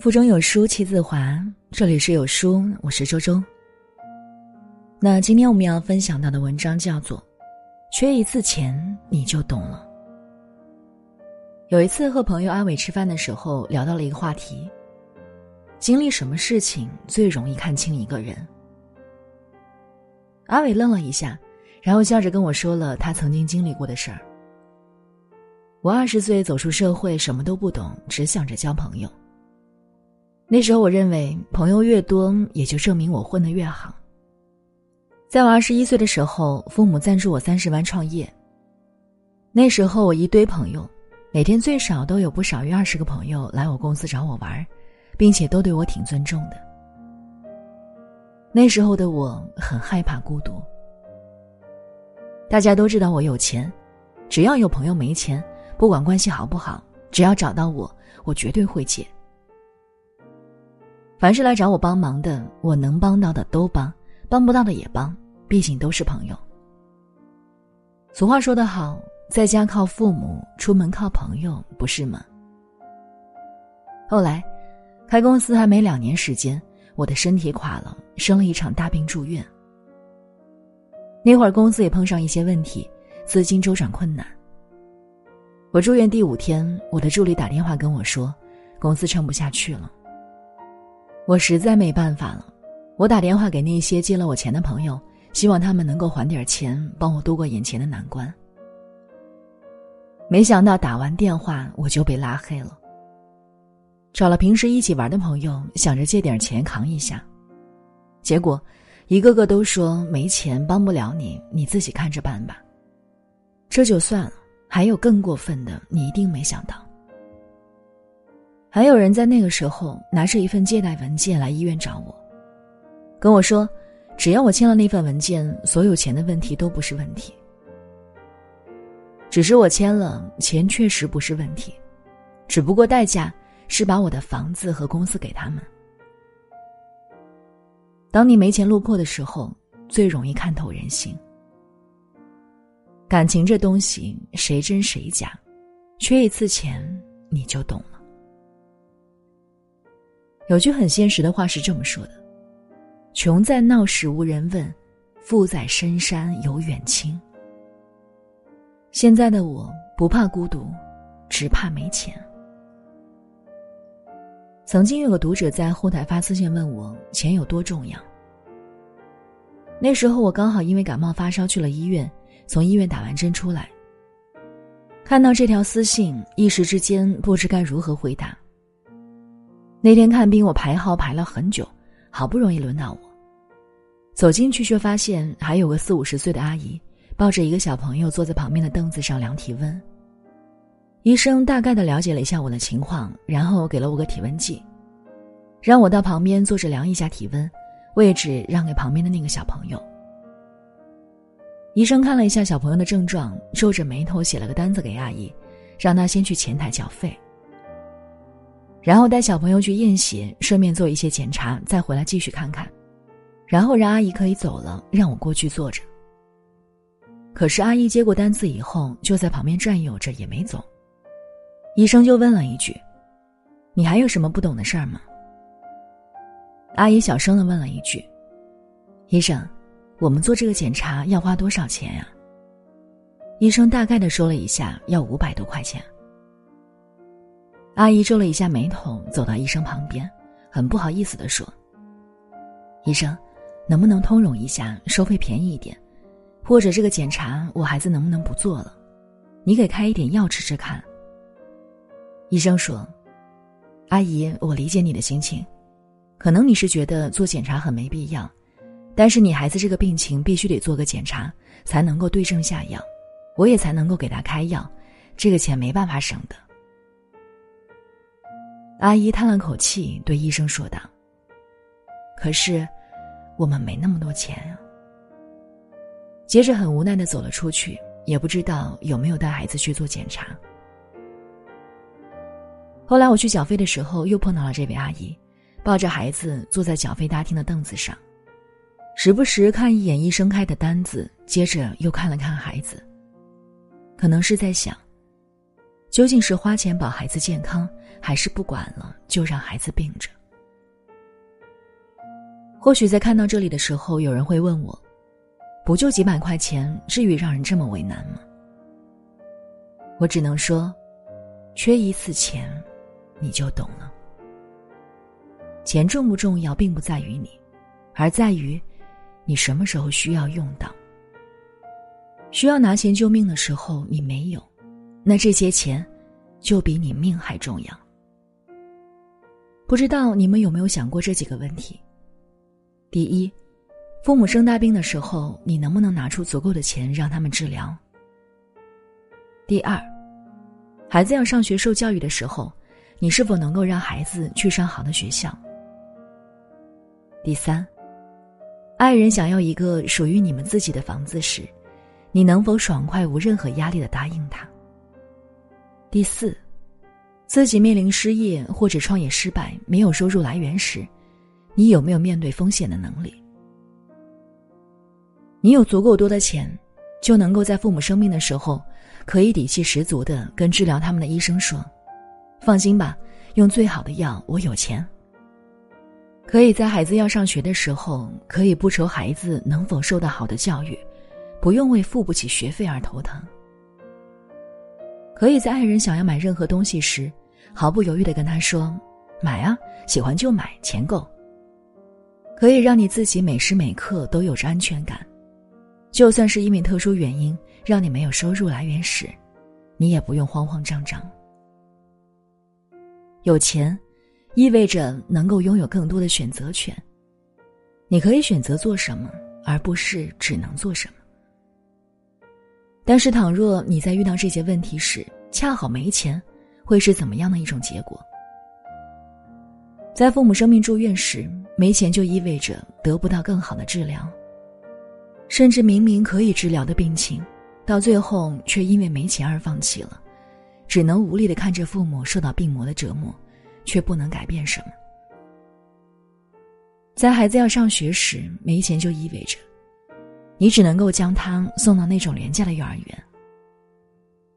腹中有书气自华，这里是有书，我是周周。那今天我们要分享到的文章叫做《缺一次钱你就懂了》。有一次和朋友阿伟吃饭的时候，聊到了一个话题：经历什么事情最容易看清一个人？阿伟愣了一下，然后笑着跟我说了他曾经经历过的事儿。我二十岁走出社会，什么都不懂，只想着交朋友。那时候我认为，朋友越多，也就证明我混得越好。在我二十一岁的时候，父母赞助我三十万创业。那时候我一堆朋友，每天最少都有不少于二十个朋友来我公司找我玩，并且都对我挺尊重的。那时候的我很害怕孤独。大家都知道我有钱，只要有朋友没钱，不管关系好不好，只要找到我，我绝对会借。凡是来找我帮忙的，我能帮到的都帮，帮不到的也帮，毕竟都是朋友。俗话说得好，在家靠父母，出门靠朋友，不是吗？后来，开公司还没两年时间，我的身体垮了，生了一场大病住院。那会儿公司也碰上一些问题，资金周转困难。我住院第五天，我的助理打电话跟我说，公司撑不下去了。我实在没办法了，我打电话给那些借了我钱的朋友，希望他们能够还点钱，帮我度过眼前的难关。没想到打完电话我就被拉黑了。找了平时一起玩的朋友，想着借点钱扛一下，结果一个个都说没钱帮不了你，你自己看着办吧。这就算了，还有更过分的，你一定没想到。还有人在那个时候拿着一份借贷文件来医院找我，跟我说，只要我签了那份文件，所有钱的问题都不是问题。只是我签了，钱确实不是问题，只不过代价是把我的房子和公司给他们。当你没钱落魄的时候，最容易看透人心。感情这东西，谁真谁假，缺一次钱你就懂了。有句很现实的话是这么说的：“穷在闹市无人问，富在深山有远亲。”现在的我不怕孤独，只怕没钱。曾经有个读者在后台发私信问我钱有多重要。那时候我刚好因为感冒发烧去了医院，从医院打完针出来，看到这条私信，一时之间不知该如何回答。那天看病，我排号排了很久，好不容易轮到我。走进去，却发现还有个四五十岁的阿姨，抱着一个小朋友坐在旁边的凳子上量体温。医生大概的了解了一下我的情况，然后给了我个体温计，让我到旁边坐着量一下体温，位置让给旁边的那个小朋友。医生看了一下小朋友的症状，皱着眉头写了个单子给阿姨，让她先去前台缴费。然后带小朋友去验血，顺便做一些检查，再回来继续看看。然后让阿姨可以走了，让我过去坐着。可是阿姨接过单子以后，就在旁边转悠着，也没走。医生就问了一句：“你还有什么不懂的事儿吗？”阿姨小声的问了一句：“医生，我们做这个检查要花多少钱呀？”医生大概的说了一下，要五百多块钱。阿姨皱了一下眉头，走到医生旁边，很不好意思的说：“医生，能不能通融一下，收费便宜一点？或者这个检查我孩子能不能不做了？你给开一点药吃吃看。”医生说：“阿姨，我理解你的心情，可能你是觉得做检查很没必要，但是你孩子这个病情必须得做个检查，才能够对症下药，我也才能够给他开药，这个钱没办法省的。”阿姨叹了口气，对医生说道：“可是，我们没那么多钱啊。”接着很无奈的走了出去，也不知道有没有带孩子去做检查。后来我去缴费的时候，又碰到了这位阿姨，抱着孩子坐在缴费大厅的凳子上，时不时看一眼医生开的单子，接着又看了看孩子，可能是在想：究竟是花钱保孩子健康，还是不管了就让孩子病着？或许在看到这里的时候，有人会问我：“不就几百块钱，至于让人这么为难吗？”我只能说，缺一次钱，你就懂了。钱重不重要，并不在于你，而在于你什么时候需要用到。需要拿钱救命的时候，你没有，那这些钱就比你命还重要。不知道你们有没有想过这几个问题？第一，父母生大病的时候，你能不能拿出足够的钱让他们治疗？第二，孩子要上学受教育的时候，你是否能够让孩子去上好的学校？第三，爱人想要一个属于你们自己的房子时。你能否爽快无任何压力的答应他？第四，自己面临失业或者创业失败、没有收入来源时，你有没有面对风险的能力？你有足够多的钱，就能够在父母生病的时候，可以底气十足的跟治疗他们的医生说：“放心吧，用最好的药，我有钱。”可以在孩子要上学的时候，可以不愁孩子能否受到好的教育。不用为付不起学费而头疼。可以在爱人想要买任何东西时，毫不犹豫的跟他说：“买啊，喜欢就买，钱够。”可以让你自己每时每刻都有着安全感，就算是因为特殊原因让你没有收入来源时，你也不用慌慌张张。有钱，意味着能够拥有更多的选择权，你可以选择做什么，而不是只能做什么。但是，倘若你在遇到这些问题时恰好没钱，会是怎么样的一种结果？在父母生病住院时，没钱就意味着得不到更好的治疗，甚至明明可以治疗的病情，到最后却因为没钱而放弃了，只能无力的看着父母受到病魔的折磨，却不能改变什么。在孩子要上学时，没钱就意味着。你只能够将他送到那种廉价的幼儿园，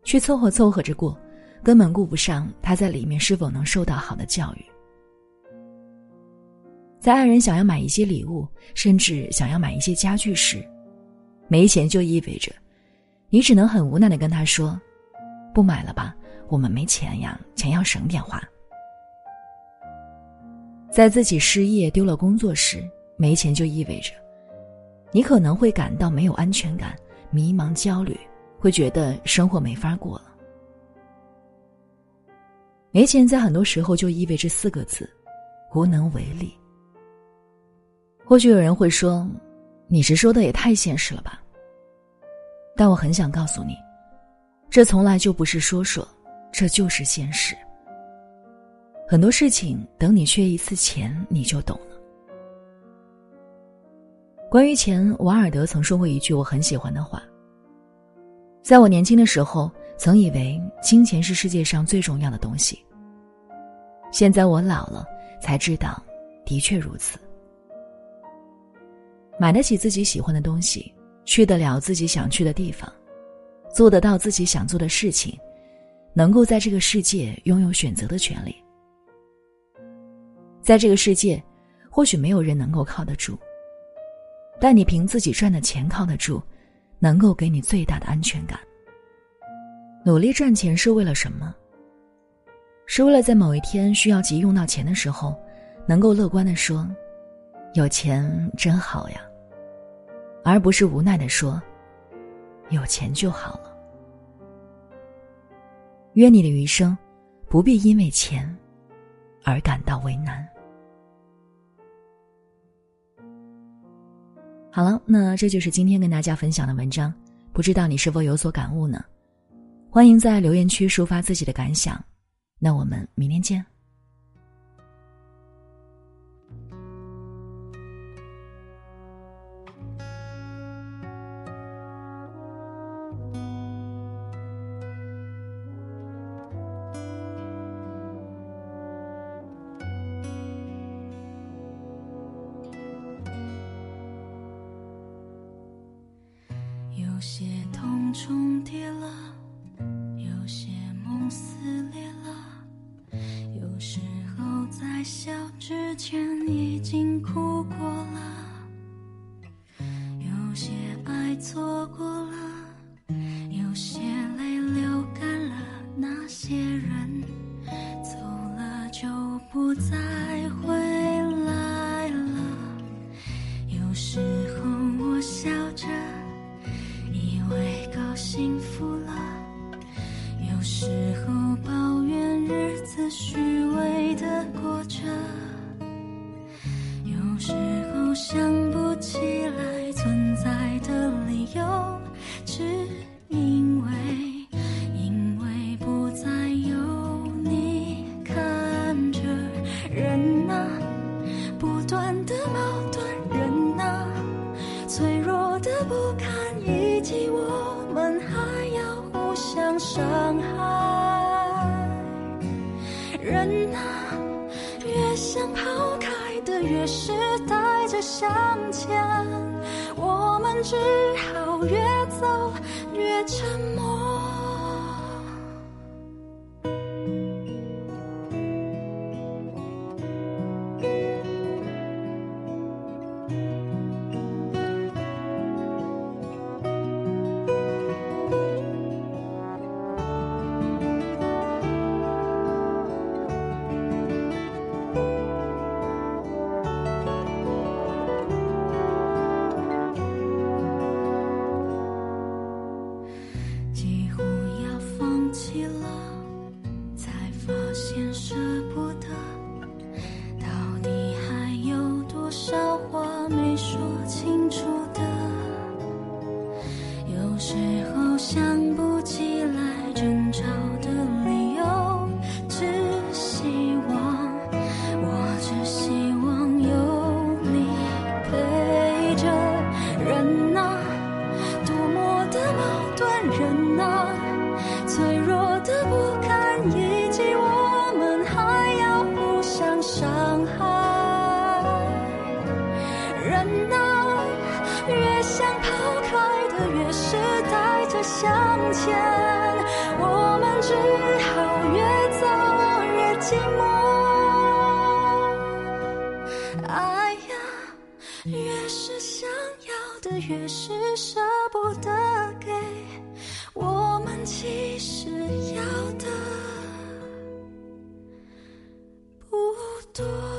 去凑合凑合着过，根本顾不上他在里面是否能受到好的教育。在爱人想要买一些礼物，甚至想要买一些家具时，没钱就意味着，你只能很无奈的跟他说：“不买了吧，我们没钱呀，钱要省点花。”在自己失业丢了工作时，没钱就意味着。你可能会感到没有安全感、迷茫、焦虑，会觉得生活没法过了。没钱在很多时候就意味着四个字：无能为力。或许有人会说：“你是说的也太现实了吧？”但我很想告诉你，这从来就不是说说，这就是现实。很多事情，等你缺一次钱，你就懂了。关于钱，瓦尔德曾说过一句我很喜欢的话。在我年轻的时候，曾以为金钱是世界上最重要的东西。现在我老了，才知道，的确如此。买得起自己喜欢的东西，去得了自己想去的地方，做得到自己想做的事情，能够在这个世界拥有选择的权利。在这个世界，或许没有人能够靠得住。但你凭自己赚的钱靠得住，能够给你最大的安全感。努力赚钱是为了什么？是为了在某一天需要急用到钱的时候，能够乐观的说：“有钱真好呀。”而不是无奈的说：“有钱就好了。”愿你的余生，不必因为钱，而感到为难。好了，那这就是今天跟大家分享的文章，不知道你是否有所感悟呢？欢迎在留言区抒发自己的感想，那我们明天见。有些痛重叠了，有些梦。撕裂了。有时候在笑之前已经哭过了，有些爱错过了，有些泪流干了。那些人走了就不再向前。我们只好越走越沉默。想不起来争吵的理由，只希望，我只希望有你陪着。人啊。多么的矛盾，人啊，脆弱的不堪，以及我们还要互相伤害。人啊，越想抛开的，越是带的向前我们只好越走越寂寞。爱呀越是想要的越是舍不得给我们其实要的不多。